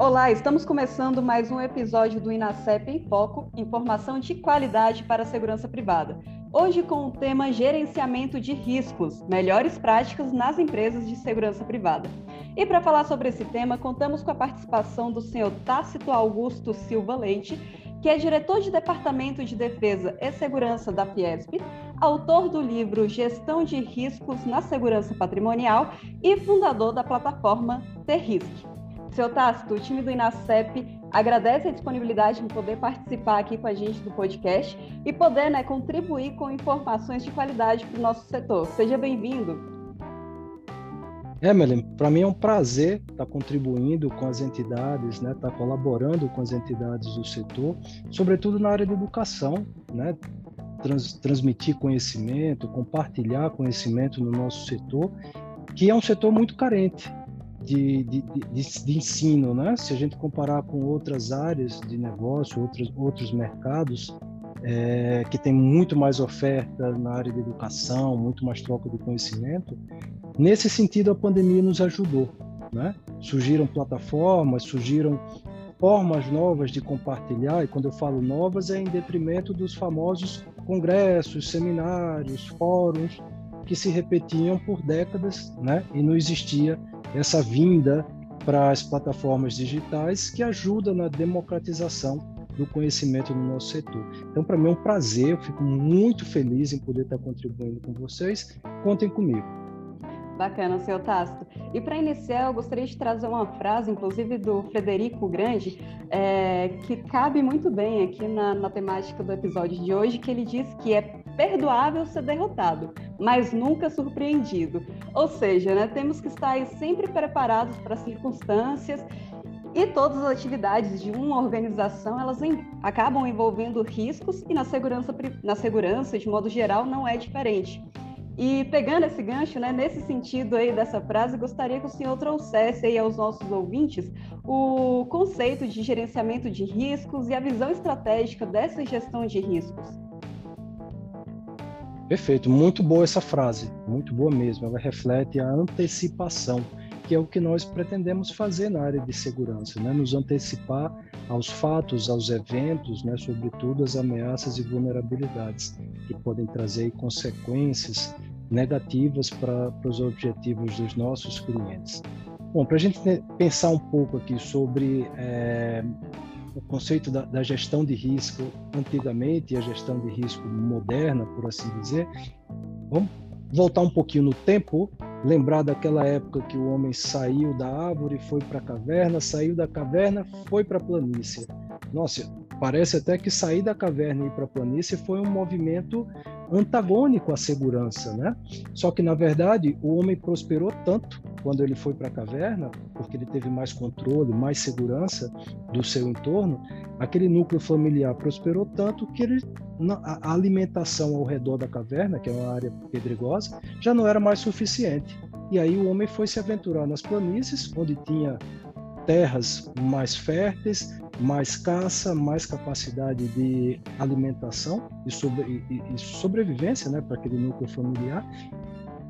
Olá, estamos começando mais um episódio do Inacep em Foco, informação de qualidade para a segurança privada. Hoje com o tema gerenciamento de riscos, melhores práticas nas empresas de segurança privada. E para falar sobre esse tema, contamos com a participação do senhor Tácito Augusto Silva Leite, que é diretor de Departamento de Defesa e Segurança da Fiesp, autor do livro Gestão de Riscos na Segurança Patrimonial e fundador da plataforma T-Risk. Seu Tácito, o time do Inacep agradece a disponibilidade de poder participar aqui com a gente do podcast e poder né, contribuir com informações de qualidade para o nosso setor. Seja bem-vindo. Emily, para mim é um prazer estar contribuindo com as entidades, né, estar colaborando com as entidades do setor, sobretudo na área de educação, né, trans, transmitir conhecimento, compartilhar conhecimento no nosso setor, que é um setor muito carente de, de, de, de, ensino, né? Se a gente comparar com outras áreas de negócio, outros, outros mercados, é, que tem muito mais oferta na área de educação, muito mais troca de conhecimento, nesse sentido a pandemia nos ajudou, né? Surgiram plataformas, surgiram formas novas de compartilhar, e quando eu falo novas é em detrimento dos famosos congressos, seminários, fóruns, que se repetiam por décadas, né? E não existia essa vinda para as plataformas digitais que ajuda na democratização do conhecimento no nosso setor. Então, para mim é um prazer, eu fico muito feliz em poder estar contribuindo com vocês. Contem comigo. Bacana, senhor Tácito. E para iniciar, eu gostaria de trazer uma frase, inclusive do Frederico Grande, é, que cabe muito bem aqui na, na temática do episódio de hoje, que ele diz que é perdoável ser derrotado, mas nunca surpreendido. Ou seja, né, temos que estar sempre preparados para as circunstâncias e todas as atividades de uma organização, elas em, acabam envolvendo riscos e na segurança, na segurança, de modo geral, não é diferente. E pegando esse gancho, né, nesse sentido aí dessa frase, gostaria que o senhor trouxesse aí aos nossos ouvintes o conceito de gerenciamento de riscos e a visão estratégica dessa gestão de riscos. Perfeito, muito boa essa frase, muito boa mesmo. Ela reflete a antecipação, que é o que nós pretendemos fazer na área de segurança, né? nos antecipar aos fatos, aos eventos, né? sobretudo as ameaças e vulnerabilidades que podem trazer consequências negativas para os objetivos dos nossos clientes. Bom, para a gente pensar um pouco aqui sobre é, o conceito da, da, gestão de risco antigamente e a gestão de risco moderna, por assim dizer, vamos voltar um pouquinho no tempo, lembrar daquela época que o homem saiu da árvore, foi para a caverna, saiu da caverna, foi para a planície. Nossa, parece até que sair da caverna e ir para a planície foi um movimento antagônico à segurança, né? Só que na verdade o homem prosperou tanto quando ele foi para a caverna, porque ele teve mais controle, mais segurança do seu entorno, aquele núcleo familiar prosperou tanto que ele, a alimentação ao redor da caverna, que é uma área pedregosa, já não era mais suficiente. E aí o homem foi se aventurar nas planícies, onde tinha terras mais férteis, mais caça, mais capacidade de alimentação e, sobre, e, e sobrevivência né, para aquele núcleo familiar.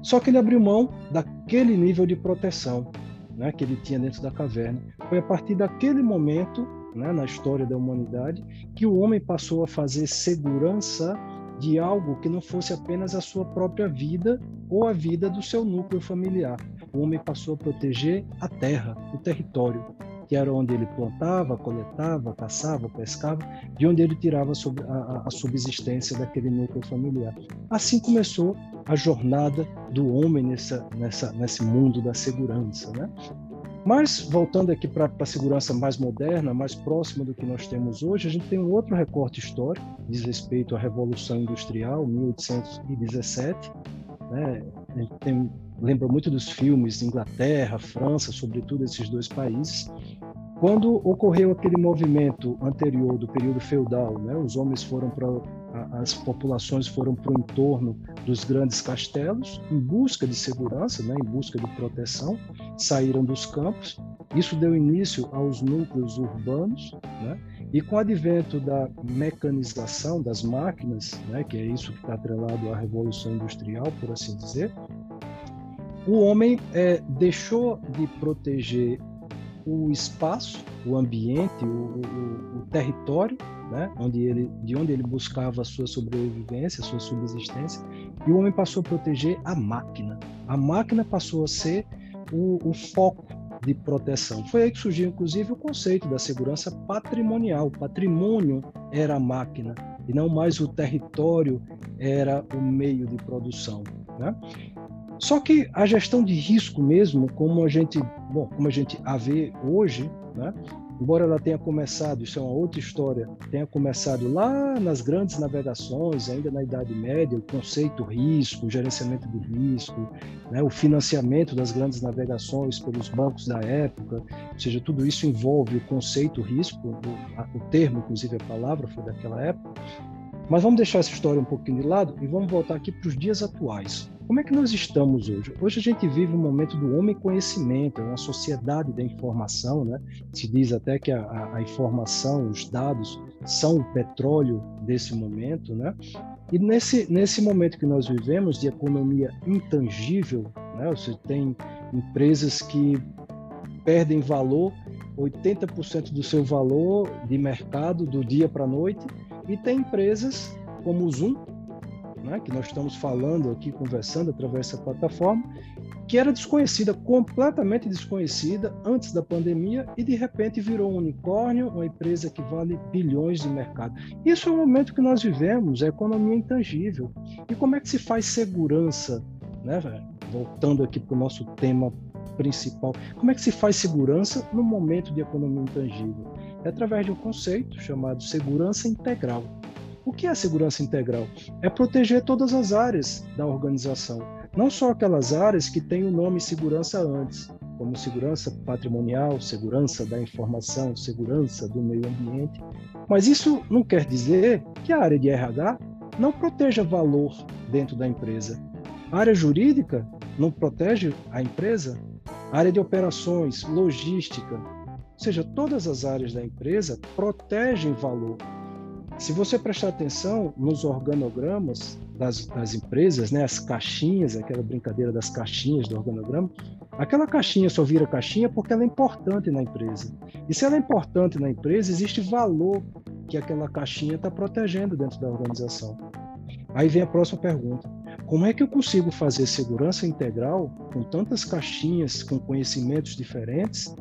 Só que ele abriu mão daquele nível de proteção né, que ele tinha dentro da caverna. Foi a partir daquele momento, né, na história da humanidade, que o homem passou a fazer segurança de algo que não fosse apenas a sua própria vida ou a vida do seu núcleo familiar o homem passou a proteger a terra, o território, que era onde ele plantava, coletava, caçava, pescava, de onde ele tirava a, subsistência daquele núcleo familiar. Assim começou a jornada do homem nessa, nessa, nesse mundo da segurança. Né? Mas, voltando aqui para a segurança mais moderna, mais próxima do que nós temos hoje, a gente tem um outro recorte histórico, diz respeito à Revolução Industrial, 1817, né? A gente tem, lembra muito dos filmes Inglaterra, França, sobretudo esses dois países. Quando ocorreu aquele movimento anterior do período feudal, né? Os homens foram para as populações foram para o entorno dos grandes castelos em busca de segurança, né, em busca de proteção, saíram dos campos. Isso deu início aos núcleos urbanos, né, e com o advento da mecanização das máquinas, né, que é isso que está atrelado à revolução industrial, por assim dizer, o homem é, deixou de proteger o espaço, o ambiente, o, o, o território né? onde ele, de onde ele buscava a sua sobrevivência, a sua subsistência, e o homem passou a proteger a máquina. A máquina passou a ser o, o foco de proteção. Foi aí que surgiu, inclusive, o conceito da segurança patrimonial. O patrimônio era a máquina e não mais o território era o meio de produção. Né? Só que a gestão de risco mesmo, como a gente, bom, como a gente a vê hoje, né, embora ela tenha começado, isso é uma outra história, tenha começado lá nas grandes navegações, ainda na Idade Média, o conceito risco, o gerenciamento de risco, né, o financiamento das grandes navegações pelos bancos da época, ou seja, tudo isso envolve o conceito risco, o, o termo, inclusive a palavra foi daquela época. Mas vamos deixar essa história um pouquinho de lado e vamos voltar aqui para os dias atuais. Como é que nós estamos hoje? Hoje a gente vive um momento do homem conhecimento, é uma sociedade da informação, né? Se diz até que a, a informação, os dados são o petróleo desse momento, né? E nesse, nesse momento que nós vivemos de economia intangível, né? Você tem empresas que perdem valor, 80% do seu valor de mercado do dia para a noite, e tem empresas como o Zoom, né, que nós estamos falando aqui, conversando através dessa plataforma, que era desconhecida, completamente desconhecida antes da pandemia e de repente virou um unicórnio, uma empresa que vale bilhões de mercado. Isso é o momento que nós vivemos, é economia intangível. E como é que se faz segurança, né, voltando aqui para o nosso tema principal, como é que se faz segurança no momento de economia intangível? É através de um conceito chamado segurança integral. O que é segurança integral? É proteger todas as áreas da organização, não só aquelas áreas que têm o nome segurança antes, como segurança patrimonial, segurança da informação, segurança do meio ambiente. Mas isso não quer dizer que a área de RH não proteja valor dentro da empresa. A área jurídica não protege a empresa. A área de operações, logística, ou seja, todas as áreas da empresa protegem valor se você prestar atenção nos organogramas das, das, empresas, né, as caixinhas, aquela brincadeira das caixinhas do organograma, aquela caixinha só vira caixinha porque ela é importante na empresa. E se ela é importante na empresa, existe valor que aquela caixinha está protegendo dentro da organização. Aí vem a próxima pergunta: como é que eu consigo fazer segurança integral com tantas caixinhas, com conhecimentos diferentes,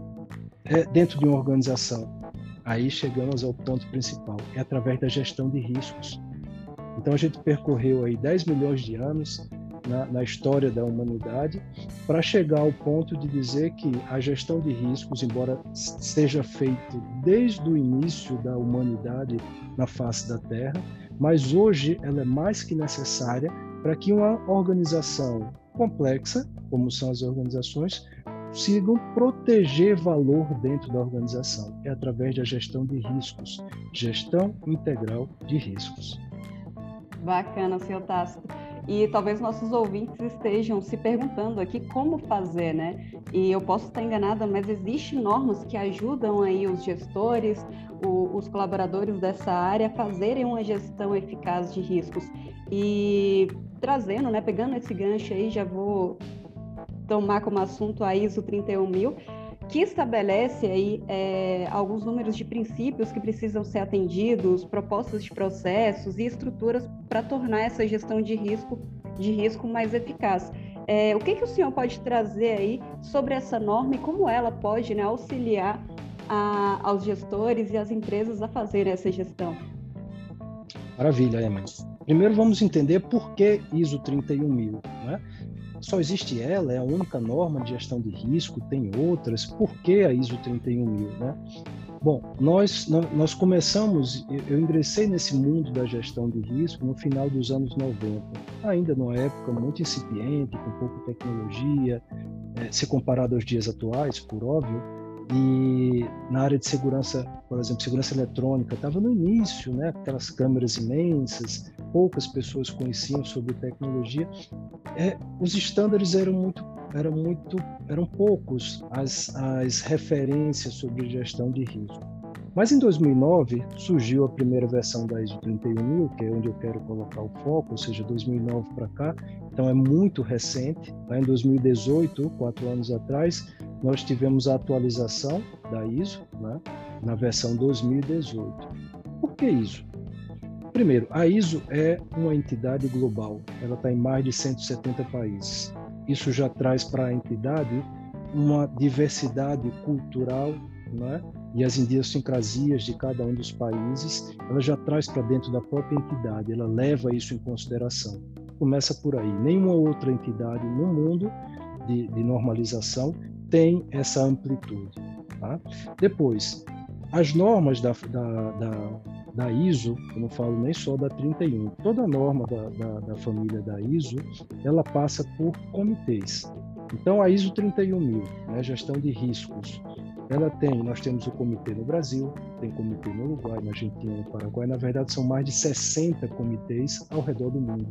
é, dentro de uma organização? Aí chegamos ao ponto principal, é através da gestão de riscos. Então a gente percorreu aí 10 milhões de anos na, na história da humanidade para chegar ao ponto de dizer que a gestão de riscos, embora seja feita desde o início da humanidade na face da Terra, mas hoje ela é mais que necessária para que uma organização complexa, como são as organizações, consigam proteger valor dentro da organização. É através da gestão de riscos, gestão integral de riscos. Bacana, senhor Tácito. E talvez nossos ouvintes estejam se perguntando aqui como fazer, né? E eu posso estar enganada, mas existem normas que ajudam aí os gestores, o, os colaboradores dessa área a fazerem uma gestão eficaz de riscos. E trazendo, né, pegando esse gancho aí, já vou tomar como assunto a ISO 31000, que estabelece aí é, alguns números de princípios que precisam ser atendidos, propostas de processos e estruturas para tornar essa gestão de risco de risco mais eficaz. É, o que, que o senhor pode trazer aí sobre essa norma e como ela pode né, auxiliar a, aos gestores e às empresas a fazer essa gestão? Maravilha, Emma. Primeiro vamos entender por que ISO 31000. Né? Só existe ela, é a única norma de gestão de risco, tem outras, por que a ISO 31000? Né? Bom, nós, nós começamos, eu ingressei nesse mundo da gestão de risco no final dos anos 90, ainda numa época muito incipiente, com pouca tecnologia, é, se comparado aos dias atuais, por óbvio, e na área de segurança, por exemplo, segurança eletrônica, estava no início, né? aquelas câmeras imensas, poucas pessoas conheciam sobre tecnologia. É, os estándares eram muito eram muito eram poucos as, as referências sobre gestão de risco. Mas em 2009 surgiu a primeira versão da ISO 31000, que é onde eu quero colocar o foco, ou seja, 2009 para cá. Então é muito recente. Lá em 2018, quatro anos atrás, nós tivemos a atualização da ISO, né, na versão 2018. Por que isso? Primeiro, a ISO é uma entidade global. Ela está em mais de 170 países. Isso já traz para a entidade uma diversidade cultural, né? e as idiosincrasias de cada um dos países, ela já traz para dentro da própria entidade, ela leva isso em consideração. Começa por aí. Nenhuma outra entidade no mundo de, de normalização tem essa amplitude. Tá? Depois, as normas da, da, da, da, ISO, eu não falo nem só da 31, toda norma da, da, da família da ISO, ela passa por comitês. Então, a ISO 31000, né, gestão de riscos, ela tem, nós temos o comitê no Brasil, tem comitê no Uruguai, na Argentina, no Paraguai, na verdade são mais de 60 comitês ao redor do mundo.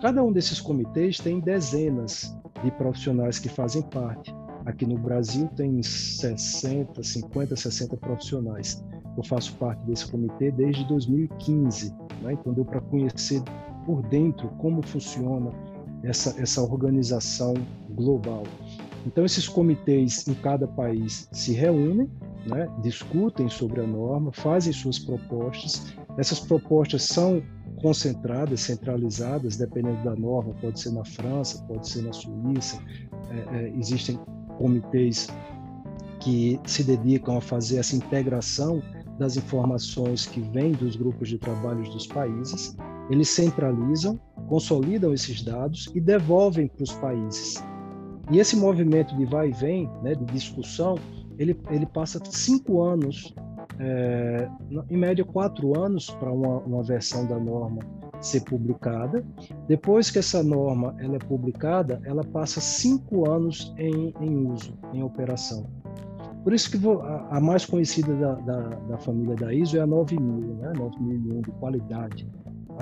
Cada um desses comitês tem dezenas de profissionais que fazem parte. Aqui no Brasil tem 60, 50, 60 profissionais. Eu faço parte desse comitê desde 2015, né? então deu para conhecer por dentro como funciona essa, essa organização global. Então, esses comitês em cada país se reúnem, né, discutem sobre a norma, fazem suas propostas. Essas propostas são concentradas, centralizadas, dependendo da norma, pode ser na França, pode ser na Suíça. É, é, existem comitês que se dedicam a fazer essa integração das informações que vêm dos grupos de trabalho dos países. Eles centralizam, consolidam esses dados e devolvem para os países. E esse movimento de vai e vem, né, de discussão, ele, ele passa cinco anos, é, em média quatro anos, para uma, uma versão da norma ser publicada. Depois que essa norma ela é publicada, ela passa cinco anos em, em uso, em operação. Por isso que vou, a, a, mais conhecida da, da, da, família da ISO é a 9000, né? 9001 de qualidade.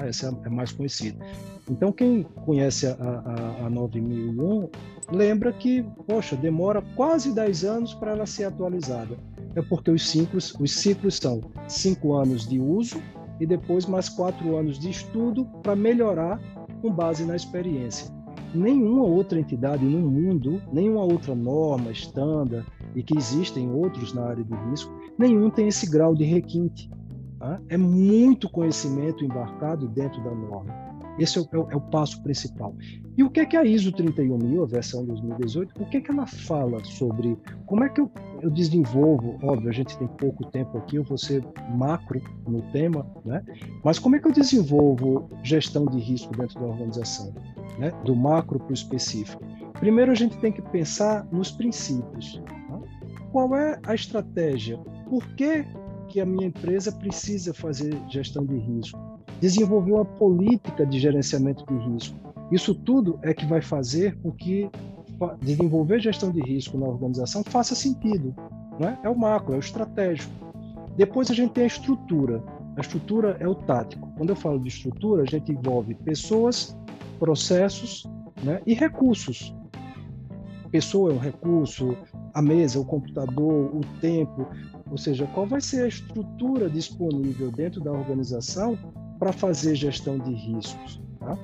Essa é é mais conhecida. Então, quem conhece a, a, a 9001 lembra que, poxa, demora quase 10 anos para ela ser atualizada. É porque os ciclos, os ciclos são cinco anos de uso e depois mais quatro anos de estudo para melhorar com base na experiência. Nenhuma outra entidade no mundo, nenhuma outra norma, estándar, e que existem outros na área de risco, nenhum tem esse grau de requinte. Tá? É muito conhecimento embarcado dentro da norma. Esse é o, é o, passo principal. E o que é que a ISO 31000, a versão 2018, o que é que ela fala sobre como é que eu, eu desenvolvo? Óbvio, a gente tem pouco tempo aqui, eu vou ser macro no tema, né? Mas como é que eu desenvolvo gestão de risco dentro da organização, né? Do macro para o específico. Primeiro, a gente tem que pensar nos princípios. Tá? Qual é a estratégia? Por que, que a minha empresa precisa fazer gestão de risco? desenvolver uma política de gerenciamento de risco. Isso tudo é que vai fazer com que desenvolver gestão de risco na organização faça sentido. Não é? é o macro, é o estratégico. Depois a gente tem a estrutura. A estrutura é o tático. Quando eu falo de estrutura, a gente envolve pessoas, processos né, e recursos. Pessoa é um recurso, a mesa, o computador, o tempo, ou seja, qual vai ser a estrutura disponível dentro da organização para fazer gestão de riscos. Tá?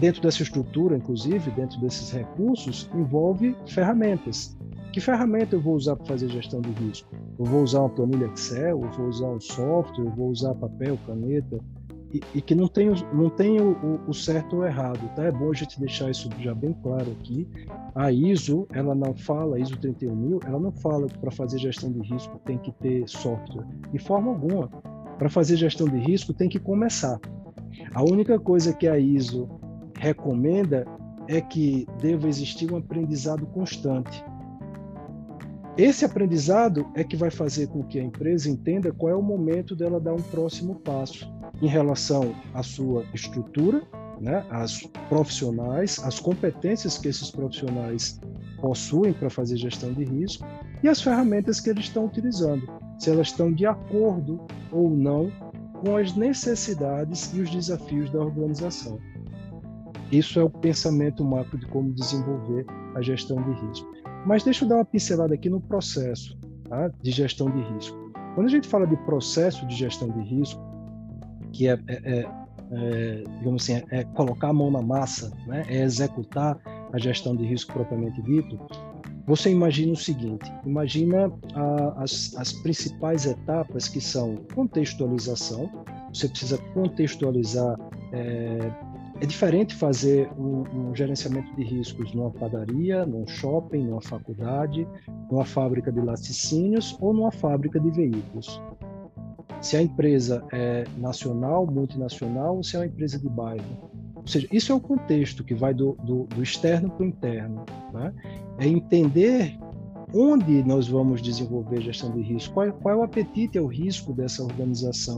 Dentro dessa estrutura, inclusive, dentro desses recursos, envolve ferramentas. Que ferramenta eu vou usar para fazer gestão de risco? Eu vou usar uma planilha Excel, eu vou usar um software, eu vou usar papel, caneta, e, que não tem, não tem o, o, certo ou errado, tá? É bom a gente deixar isso já bem claro aqui. A ISO, ela não fala, ISO 31000, ela não fala que para fazer gestão de risco tem que ter software, de forma alguma para fazer gestão de risco tem que começar. A única coisa que a ISO recomenda é que deva existir um aprendizado constante. Esse aprendizado é que vai fazer com que a empresa entenda qual é o momento dela dar um próximo passo em relação à sua estrutura, né, as profissionais, as competências que esses profissionais possuem para fazer gestão de risco e as ferramentas que eles estão utilizando, se elas estão de acordo ou não com as necessidades e os desafios da organização. Isso é o pensamento macro de como desenvolver a gestão de risco. Mas deixa eu dar uma pincelada aqui no processo tá, de gestão de risco. Quando a gente fala de processo de gestão de risco, que é, é, é, é digamos assim, é colocar a mão na massa, né, é executar a gestão de risco propriamente dito, você imagina o seguinte: imagina a, as, as principais etapas que são contextualização. Você precisa contextualizar é, é diferente fazer um, um, gerenciamento de riscos numa padaria, num shopping, numa faculdade, numa fábrica de laticínios ou numa fábrica de veículos. Se a empresa é nacional, multinacional ou se é uma empresa de bairro. Ou seja, isso é o contexto que vai do, do, do externo para o interno. Né? É entender onde nós vamos desenvolver gestão de risco, qual, qual é o apetite ao risco dessa organização,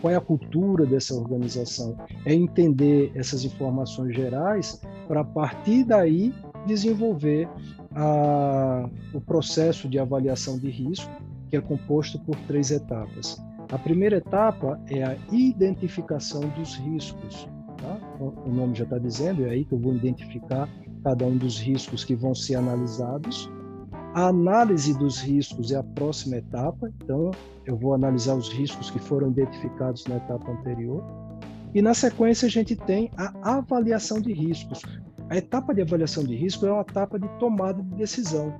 qual é a cultura dessa organização, é entender essas informações gerais para a partir daí desenvolver a, o processo de avaliação de risco, que é composto por três etapas. A primeira etapa é a identificação dos riscos. O nome já está dizendo, é aí que eu vou identificar cada um dos riscos que vão ser analisados. A análise dos riscos é a próxima etapa, então eu vou analisar os riscos que foram identificados na etapa anterior. E na sequência a gente tem a avaliação de riscos. A etapa de avaliação de risco é uma etapa de tomada de decisão.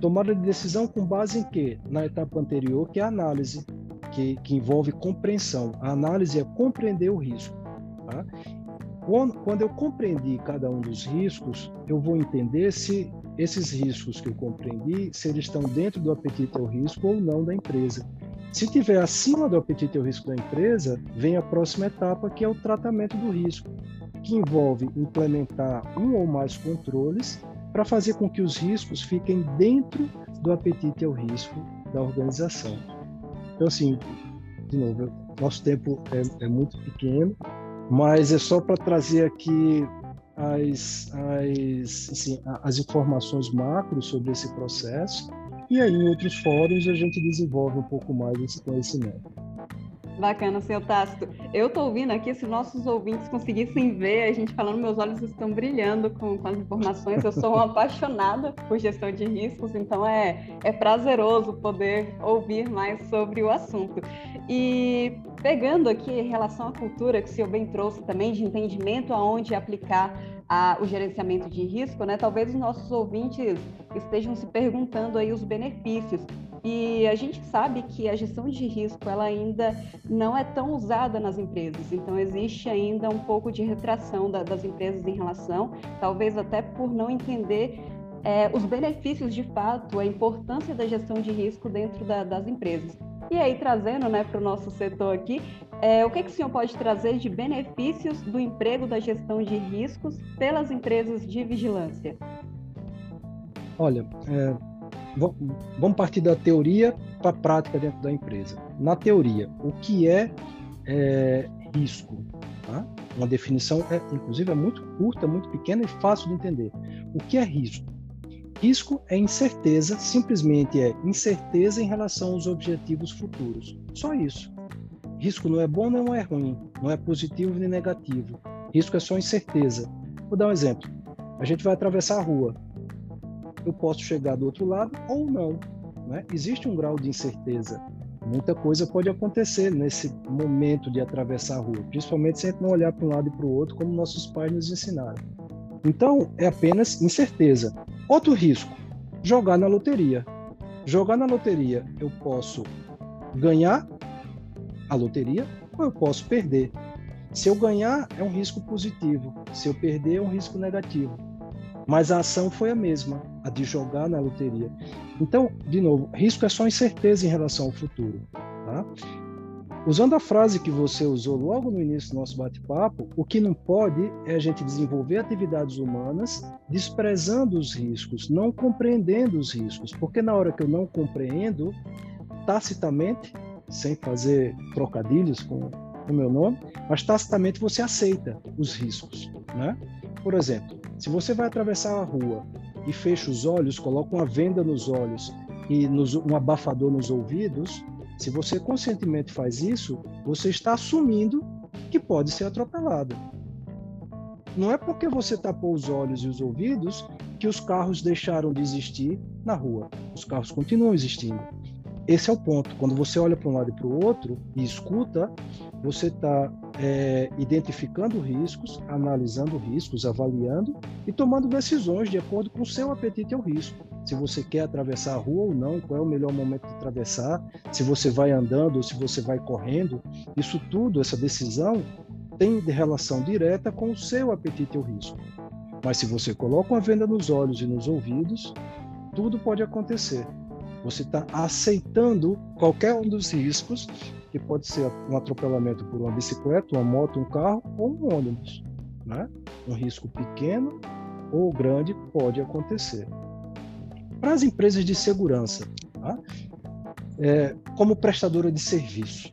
Tomada de decisão com base em quê? Na etapa anterior, que é a análise, que, que envolve compreensão. A análise é compreender o risco. Tá? Quando eu compreendi cada um dos riscos, eu vou entender se esses riscos que eu compreendi, se eles estão dentro do apetite ao risco ou não da empresa. Se tiver acima do apetite ao risco da empresa, vem a próxima etapa, que é o tratamento do risco, que envolve implementar um ou mais controles para fazer com que os riscos fiquem dentro do apetite ao risco da organização. Então, assim, de novo, nosso tempo é, é muito pequeno, mas é só para trazer aqui as, as, assim, as informações macros sobre esse processo, e aí em outros fóruns a gente desenvolve um pouco mais esse conhecimento. Bacana, seu Tácito. Eu estou ouvindo aqui, se nossos ouvintes conseguissem ver a gente falando, meus olhos estão brilhando com, com as informações. Eu sou uma apaixonada por gestão de riscos, então é, é prazeroso poder ouvir mais sobre o assunto. E pegando aqui em relação à cultura que o senhor bem trouxe também, de entendimento aonde aplicar a, o gerenciamento de risco, né? Talvez os nossos ouvintes estejam se perguntando aí os benefícios. E a gente sabe que a gestão de risco ela ainda não é tão usada nas empresas, então existe ainda um pouco de retração da, das empresas em relação, talvez até por não entender é, os benefícios de fato, a importância da gestão de risco dentro da, das empresas. E aí, trazendo né, para o nosso setor aqui, é, o que, que o senhor pode trazer de benefícios do emprego da gestão de riscos pelas empresas de vigilância? Olha, é, vamos partir da teoria para a prática dentro da empresa. Na teoria, o que é, é risco? Tá? Uma definição, é, inclusive, é muito curta, muito pequena e fácil de entender. O que é risco? Risco é incerteza, simplesmente é incerteza em relação aos objetivos futuros. Só isso. Risco não é bom nem é ruim, não é positivo nem negativo. Risco é só incerteza. Vou dar um exemplo. A gente vai atravessar a rua. Eu posso chegar do outro lado ou não. Né? Existe um grau de incerteza. Muita coisa pode acontecer nesse momento de atravessar a rua, principalmente se a gente não olhar para um lado e para o outro, como nossos pais nos ensinaram. Então, é apenas incerteza. Outro risco: jogar na loteria. Jogar na loteria, eu posso ganhar a loteria ou eu posso perder. Se eu ganhar, é um risco positivo. Se eu perder, é um risco negativo. Mas a ação foi a mesma, a de jogar na loteria. Então, de novo, risco é só incerteza em relação ao futuro. Tá? Usando a frase que você usou logo no início do nosso bate-papo, o que não pode é a gente desenvolver atividades humanas desprezando os riscos, não compreendendo os riscos, porque na hora que eu não compreendo, tacitamente, sem fazer trocadilhos com o meu nome, mas tacitamente você aceita os riscos, né? Por exemplo, se você vai atravessar a rua e fecha os olhos, coloca uma venda nos olhos e nos, um abafador nos ouvidos, se você conscientemente faz isso, você está assumindo que pode ser atropelado. Não é porque você tapou os olhos e os ouvidos que os carros deixaram de existir na rua. Os carros continuam existindo. Esse é o ponto. Quando você olha para um lado e para o outro e escuta, você está é, identificando riscos, analisando riscos, avaliando e tomando decisões de acordo com o seu apetite ao risco se você quer atravessar a rua ou não, qual é o melhor momento de atravessar, se você vai andando ou se você vai correndo. Isso tudo, essa decisão, tem relação direta com o seu apetite ao risco. Mas se você coloca uma venda nos olhos e nos ouvidos, tudo pode acontecer. Você está aceitando qualquer um dos riscos, que pode ser um atropelamento por uma bicicleta, uma moto, um carro ou um ônibus. Né? Um risco pequeno ou grande pode acontecer para as empresas de segurança, tá? é, como prestadora de serviço.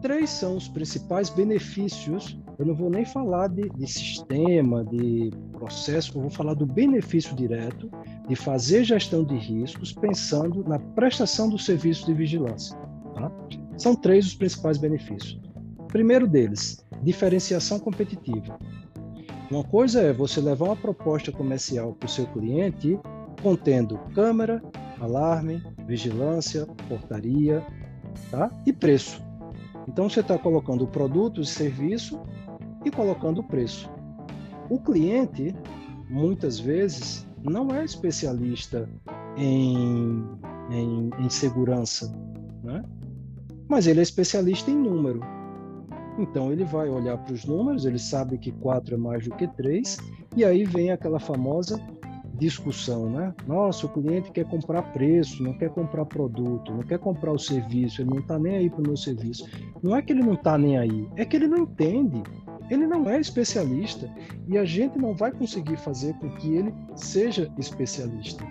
Três são os principais benefícios. Eu não vou nem falar de, de sistema, de processo, eu vou falar do benefício direto de fazer gestão de riscos pensando na prestação do serviço de vigilância. Tá? São três os principais benefícios. primeiro deles, diferenciação competitiva. Uma coisa é você levar uma proposta comercial para o seu cliente contendo câmera, alarme, vigilância, portaria tá? e preço. Então você está colocando o produto, o serviço e colocando o preço. O cliente, muitas vezes, não é especialista em, em, em segurança, né? mas ele é especialista em número. Então ele vai olhar para os números, ele sabe que 4 é mais do que 3, e aí vem aquela famosa discussão, né? Nossa, o cliente quer comprar preço, não quer comprar produto, não quer comprar o serviço, ele não está nem aí para o meu serviço. Não é que ele não está nem aí, é que ele não entende. Ele não é especialista e a gente não vai conseguir fazer com que ele seja especialista.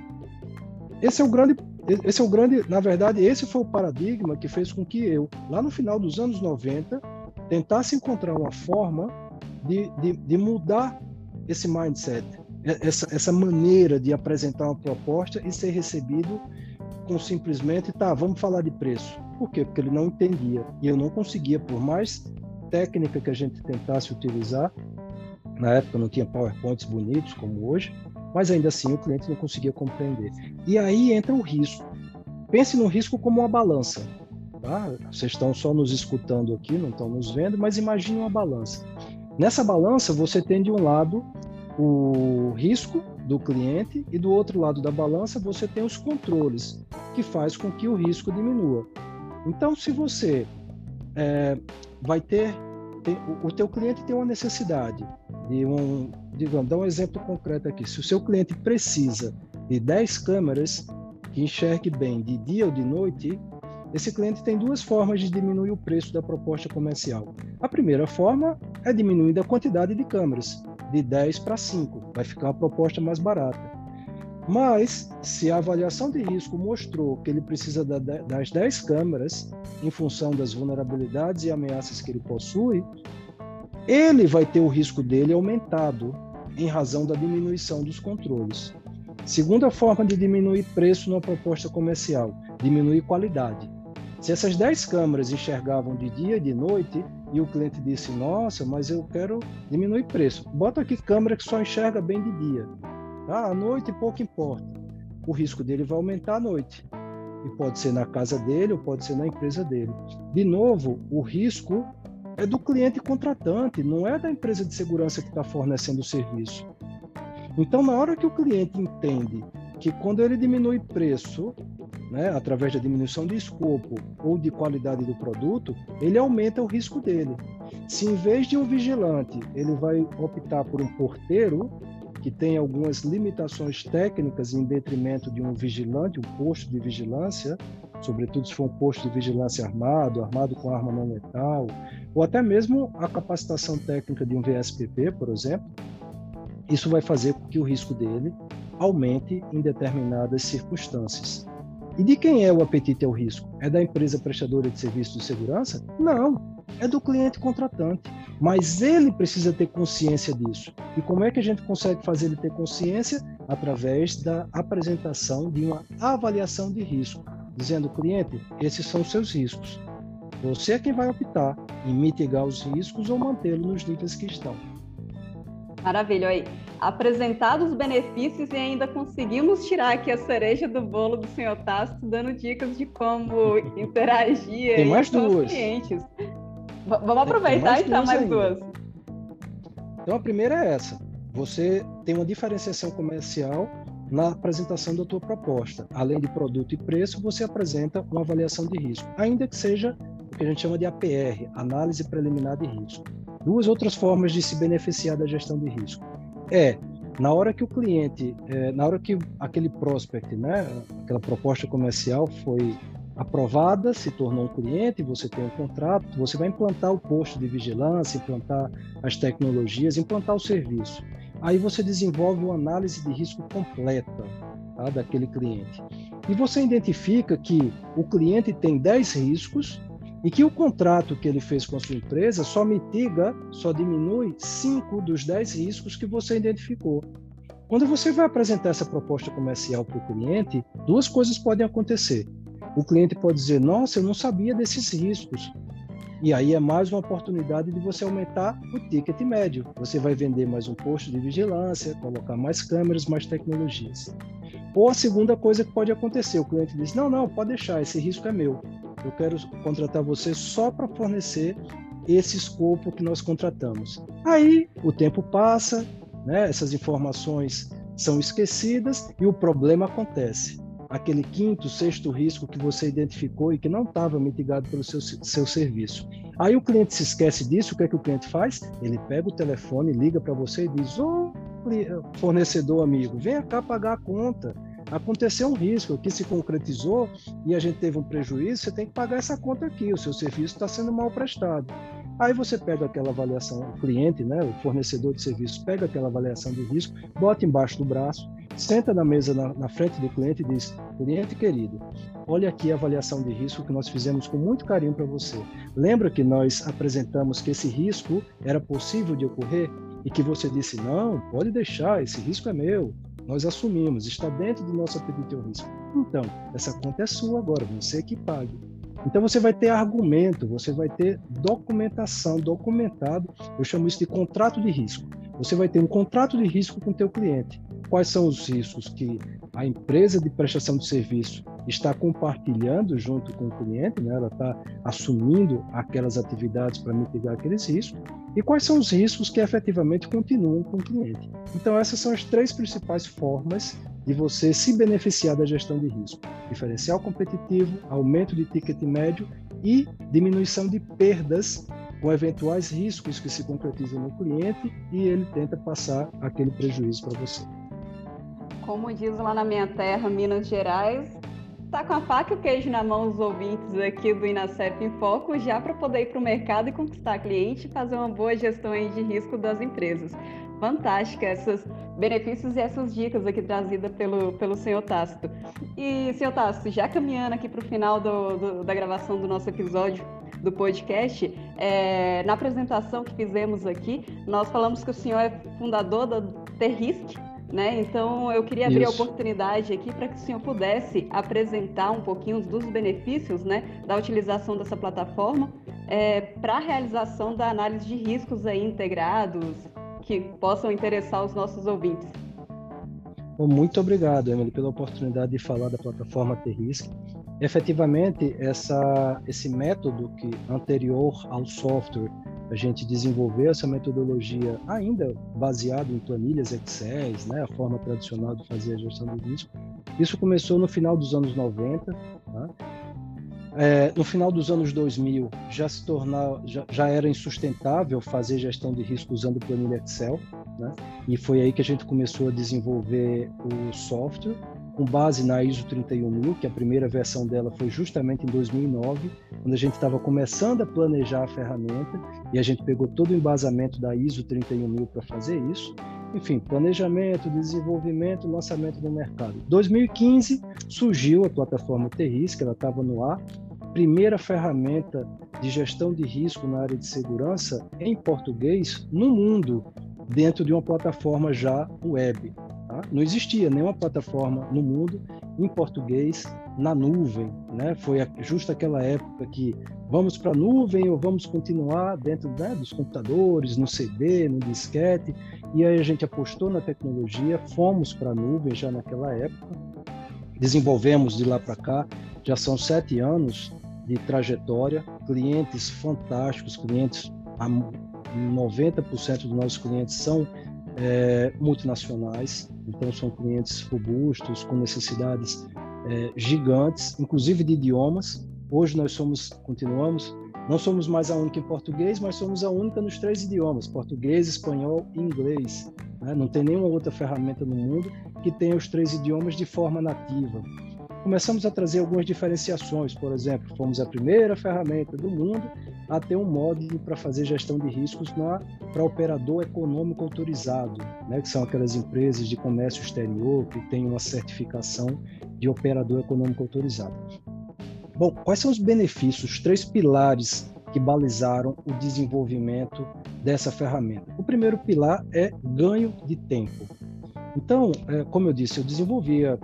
Esse é o grande, esse é o grande, na verdade, esse foi o paradigma que fez com que eu, lá no final dos anos 90, tentasse encontrar uma forma de, de, de mudar esse mindset, essa, essa maneira de apresentar uma proposta e ser recebido com simplesmente, tá, vamos falar de preço. Por quê? Porque ele não entendia. E eu não conseguia, por mais técnica que a gente tentasse utilizar, na época não tinha PowerPoints bonitos como hoje, mas ainda assim o cliente não conseguia compreender. E aí entra o risco. Pense no risco como uma balança. Tá? Vocês estão só nos escutando aqui, não estão nos vendo, mas imagine uma balança. Nessa balança, você tem de um lado o risco do cliente e do outro lado da balança você tem os controles que faz com que o risco diminua. Então, se você é, vai ter, tem, o, o teu cliente tem uma necessidade de um, digamos, dar um exemplo concreto aqui. Se o seu cliente precisa de 10 câmeras que enxergue bem de dia ou de noite, esse cliente tem duas formas de diminuir o preço da proposta comercial. A primeira forma é diminuindo a quantidade de câmeras de 10 para 5, vai ficar uma proposta mais barata. Mas, se a avaliação de risco mostrou que ele precisa das 10 câmeras, em função das vulnerabilidades e ameaças que ele possui, ele vai ter o risco dele aumentado em razão da diminuição dos controles. Segunda forma de diminuir preço numa proposta comercial, diminuir qualidade. Se essas 10 câmeras enxergavam de dia e de noite, e o cliente disse: Nossa, mas eu quero diminuir preço. Bota aqui câmera que só enxerga bem de dia. Tá? À noite pouco importa. O risco dele vai aumentar à noite. E pode ser na casa dele ou pode ser na empresa dele. De novo, o risco é do cliente contratante, não é da empresa de segurança que está fornecendo o serviço. Então, na hora que o cliente entende que quando ele diminui preço, né, através da diminuição de escopo ou de qualidade do produto, ele aumenta o risco dele. Se em vez de um vigilante, ele vai optar por um porteiro, que tem algumas limitações técnicas em detrimento de um vigilante, um posto de vigilância, sobretudo se for um posto de vigilância armado, armado com arma não letal, ou até mesmo a capacitação técnica de um VSPP, por exemplo, isso vai fazer com que o risco dele aumente em determinadas circunstâncias. E de quem é o apetite ao risco? É da empresa prestadora de serviços de segurança? Não, é do cliente contratante. Mas ele precisa ter consciência disso. E como é que a gente consegue fazer ele ter consciência? Através da apresentação de uma avaliação de risco, dizendo, cliente, esses são os seus riscos. Você é quem vai optar em mitigar os riscos ou mantê-los nos níveis que estão. Maravilha, aí. Apresentados os benefícios e ainda conseguimos tirar aqui a cereja do bolo do senhor Tasso, dando dicas de como interagir Tem mais com duas. os clientes. Vamos aproveitar mais então mais ainda. duas. Então a primeira é essa. Você tem uma diferenciação comercial na apresentação da tua proposta. Além de produto e preço, você apresenta uma avaliação de risco, ainda que seja o que a gente chama de APR, análise preliminar de risco. Duas outras formas de se beneficiar da gestão de risco é na hora que o cliente, é, na hora que aquele prospect, né, aquela proposta comercial foi aprovada, se tornou um cliente, você tem um contrato, você vai implantar o posto de vigilância, implantar as tecnologias, implantar o serviço. Aí você desenvolve uma análise de risco completa tá, daquele cliente. E você identifica que o cliente tem 10 riscos e que o contrato que ele fez com a sua empresa só mitiga, só diminui 5 dos 10 riscos que você identificou. Quando você vai apresentar essa proposta comercial para o cliente, duas coisas podem acontecer. O cliente pode dizer: Nossa, eu não sabia desses riscos. E aí é mais uma oportunidade de você aumentar o ticket médio. Você vai vender mais um posto de vigilância, colocar mais câmeras, mais tecnologias. Ou a segunda coisa que pode acontecer, o cliente diz: Não, não, pode deixar, esse risco é meu. Eu quero contratar você só para fornecer esse escopo que nós contratamos. Aí o tempo passa, né? essas informações são esquecidas e o problema acontece. Aquele quinto, sexto risco que você identificou e que não estava mitigado pelo seu, seu serviço. Aí o cliente se esquece disso, o que é que o cliente faz? Ele pega o telefone, liga para você e diz: Ô fornecedor amigo, venha cá pagar a conta aconteceu um risco que se concretizou e a gente teve um prejuízo, você tem que pagar essa conta aqui, o seu serviço está sendo mal prestado. Aí você pega aquela avaliação, o cliente, né, o fornecedor de serviço, pega aquela avaliação de risco, bota embaixo do braço, senta na mesa na, na frente do cliente e diz: cliente querido, olha aqui a avaliação de risco que nós fizemos com muito carinho para você. Lembra que nós apresentamos que esse risco era possível de ocorrer e que você disse: não, pode deixar, esse risco é meu, nós assumimos, está dentro do nosso apetite ao risco. Então, essa conta é sua agora, você que pague. Então você vai ter argumento, você vai ter documentação, documentado, eu chamo isso de contrato de risco. Você vai ter um contrato de risco com o teu cliente. Quais são os riscos que a empresa de prestação de serviço está compartilhando junto com o cliente, né? ela está assumindo aquelas atividades para mitigar aqueles riscos, e quais são os riscos que efetivamente continuam com o cliente. Então, essas são as três principais formas de você se beneficiar da gestão de risco: diferencial competitivo, aumento de ticket médio e diminuição de perdas com eventuais riscos que se concretizam no cliente e ele tenta passar aquele prejuízo para você. Como diz lá na minha terra, Minas Gerais, tá com a faca e o queijo na mão os ouvintes aqui do Inacep em Foco já para poder ir para o mercado e conquistar cliente e fazer uma boa gestão de risco das empresas. Fantástica esses benefícios e essas dicas aqui trazidas pelo, pelo senhor Tácito. E, senhor Tácito, já caminhando aqui para o final do, do, da gravação do nosso episódio do podcast, é, na apresentação que fizemos aqui, nós falamos que o senhor é fundador da Terrisk, né? Então, eu queria abrir Isso. a oportunidade aqui para que o senhor pudesse apresentar um pouquinho dos benefícios né, da utilização dessa plataforma é, para a realização da análise de riscos aí integrados que possam interessar os nossos ouvintes. Bom, muito obrigado, Emily, pela oportunidade de falar da plataforma T-Risk. Efetivamente, essa, esse método que anterior ao software a gente desenvolveu essa metodologia ainda baseado em planilhas Excel, né, a forma tradicional de fazer a gestão de risco. Isso começou no final dos anos 90. Tá? É, no final dos anos 2000 já se tornou, já, já, era insustentável fazer gestão de risco usando planilha Excel, né? e foi aí que a gente começou a desenvolver o software com base na ISO 31000, que a primeira versão dela foi justamente em 2009, quando a gente estava começando a planejar a ferramenta e a gente pegou todo o embasamento da ISO 31000 para fazer isso. Enfim, planejamento, desenvolvimento, lançamento no mercado. 2015 surgiu a plataforma Terris, que ela estava no ar, primeira ferramenta de gestão de risco na área de segurança em português no mundo, dentro de uma plataforma já web. Tá? Não existia nenhuma plataforma no mundo em português na nuvem. Né? Foi justo aquela época que vamos para a nuvem ou vamos continuar dentro né, dos computadores, no CD, no disquete. E aí a gente apostou na tecnologia, fomos para a nuvem já naquela época, desenvolvemos de lá para cá, já são sete anos de trajetória, clientes fantásticos, clientes, 90% dos nossos clientes são é, multinacionais, então são clientes robustos, com necessidades é, gigantes, inclusive de idiomas. Hoje nós somos, continuamos, não somos mais a única em português, mas somos a única nos três idiomas, português, espanhol e inglês. Né? Não tem nenhuma outra ferramenta no mundo que tenha os três idiomas de forma nativa começamos a trazer algumas diferenciações. Por exemplo, fomos a primeira ferramenta do mundo a ter um módulo para fazer gestão de riscos para operador econômico autorizado, né, que são aquelas empresas de comércio exterior que têm uma certificação de operador econômico autorizado. Bom, quais são os benefícios, os três pilares que balizaram o desenvolvimento dessa ferramenta? O primeiro pilar é ganho de tempo. Então, é, como eu disse, eu desenvolvia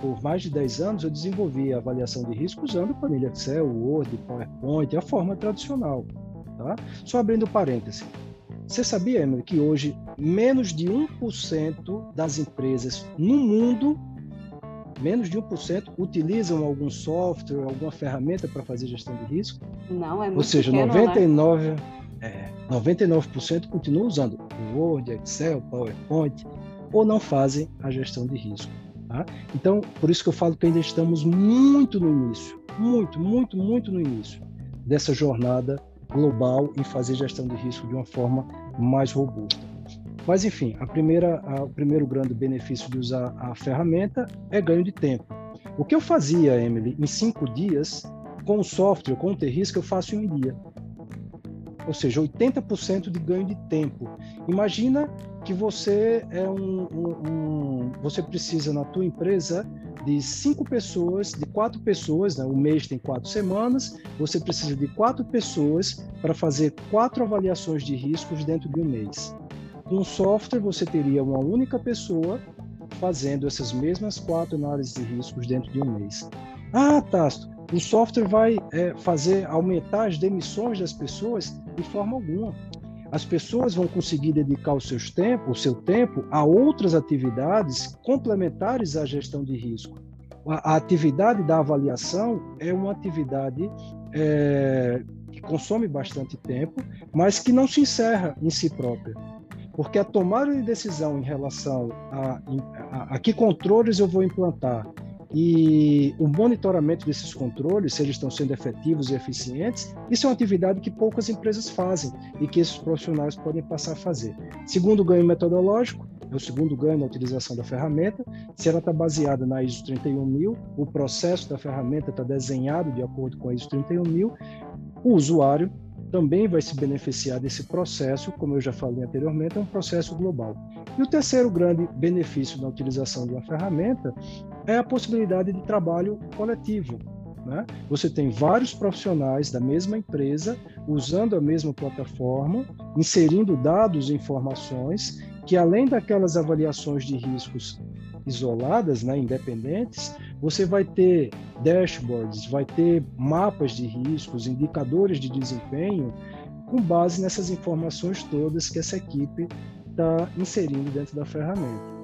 por mais de 10 anos, eu desenvolvi a avaliação de risco usando planilha Excel, Word, PowerPoint, a forma tradicional. Tá? Só abrindo parêntese. Você sabia, Emily, que hoje menos de 1% das empresas no mundo, menos de 1%, utilizam algum software, alguma ferramenta para fazer gestão de risco? Não, é muito Ou seja, pequeno, 99%, né? é, 99% continuam usando Word, Excel, PowerPoint, ou não fazem a gestão de risco. Tá? Então, por isso que eu falo que ainda estamos muito no início, muito, muito, muito no início dessa jornada global em fazer gestão de risco de uma forma mais robusta. Mas, enfim, a primeira, a, o primeiro grande benefício de usar a ferramenta é ganho de tempo. O que eu fazia, Emily, em cinco dias, com o software, com o T-Risk, eu faço em um dia ou seja, 80% de ganho de tempo. Imagina que você é um, um, um, você precisa na tua empresa de cinco pessoas, de quatro pessoas, né? o mês tem quatro semanas, você precisa de quatro pessoas para fazer quatro avaliações de riscos dentro de um mês. O software você teria uma única pessoa fazendo essas mesmas quatro análises de riscos dentro de um mês. Ah, Tasto, o software vai é, fazer aumentar as demissões das pessoas de forma alguma. As pessoas vão conseguir dedicar o, seus tempo, o seu tempo a outras atividades complementares à gestão de risco. A, a atividade da avaliação é uma atividade é, que consome bastante tempo, mas que não se encerra em si própria. Porque a tomada de decisão em relação a, a, a que controles eu vou implantar, e o monitoramento desses controles, se eles estão sendo efetivos e eficientes, isso é uma atividade que poucas empresas fazem e que esses profissionais podem passar a fazer. Segundo ganho metodológico, é o segundo ganho na utilização da ferramenta. Se ela está baseada na ISO 31000, o processo da ferramenta está desenhado de acordo com a ISO 31000, o usuário também vai se beneficiar desse processo, como eu já falei anteriormente, é um processo global. E o terceiro grande benefício da utilização de uma ferramenta é a possibilidade de trabalho coletivo. Né? Você tem vários profissionais da mesma empresa usando a mesma plataforma, inserindo dados e informações que, além daquelas avaliações de riscos isoladas, né, independentes, você vai ter dashboards, vai ter mapas de riscos, indicadores de desempenho, com base nessas informações todas que essa equipe está inserindo dentro da ferramenta.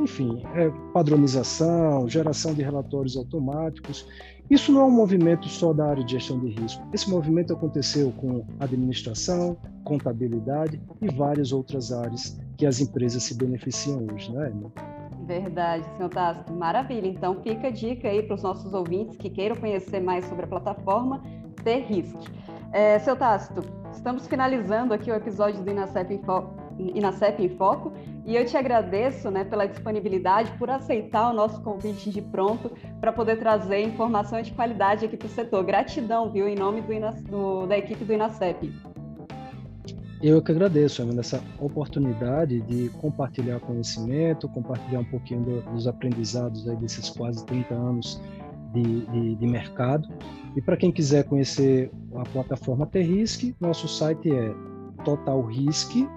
Enfim, é padronização, geração de relatórios automáticos. Isso não é um movimento só da área de gestão de risco. Esse movimento aconteceu com administração, contabilidade e várias outras áreas que as empresas se beneficiam hoje, né, Emma? Verdade, senhor Tasto. Maravilha. Então, fica a dica aí para os nossos ouvintes que queiram conhecer mais sobre a plataforma T-Risk. É, seu Tasto, estamos finalizando aqui o episódio do Inacep em, Fo... Inacep em Foco E eu te agradeço né, pela disponibilidade, por aceitar o nosso convite de pronto para poder trazer informação de qualidade aqui para o setor. Gratidão, viu, em nome do, do, da equipe do INACEP. Eu que agradeço, Ana, essa oportunidade de compartilhar conhecimento, compartilhar um pouquinho do, dos aprendizados aí desses quase 30 anos de, de, de mercado. E para quem quiser conhecer a plataforma Terrisk, nosso site é totalrisk.com.br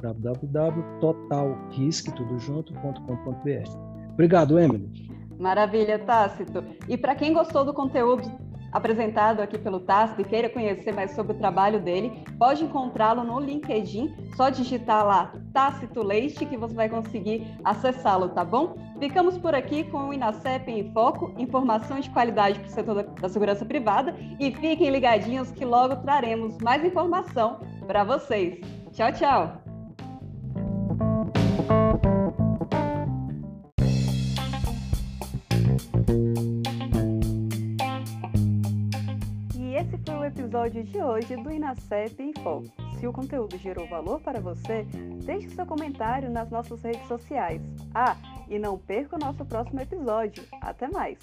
www.totalrisk.com.br Obrigado, Emily. Maravilha, Tácito. E para quem gostou do conteúdo apresentado aqui pelo Tácito e queira conhecer mais sobre o trabalho dele, pode encontrá-lo no LinkedIn, só digitar lá Tácito Leite que você vai conseguir acessá-lo, tá bom? Ficamos por aqui com o Inacep em Foco, informação de qualidade para o setor da segurança privada e fiquem ligadinhos que logo traremos mais informação para vocês. Tchau, tchau! Episódio de hoje do Inacep em Foco. Se o conteúdo gerou valor para você, deixe seu comentário nas nossas redes sociais. Ah, e não perca o nosso próximo episódio. Até mais!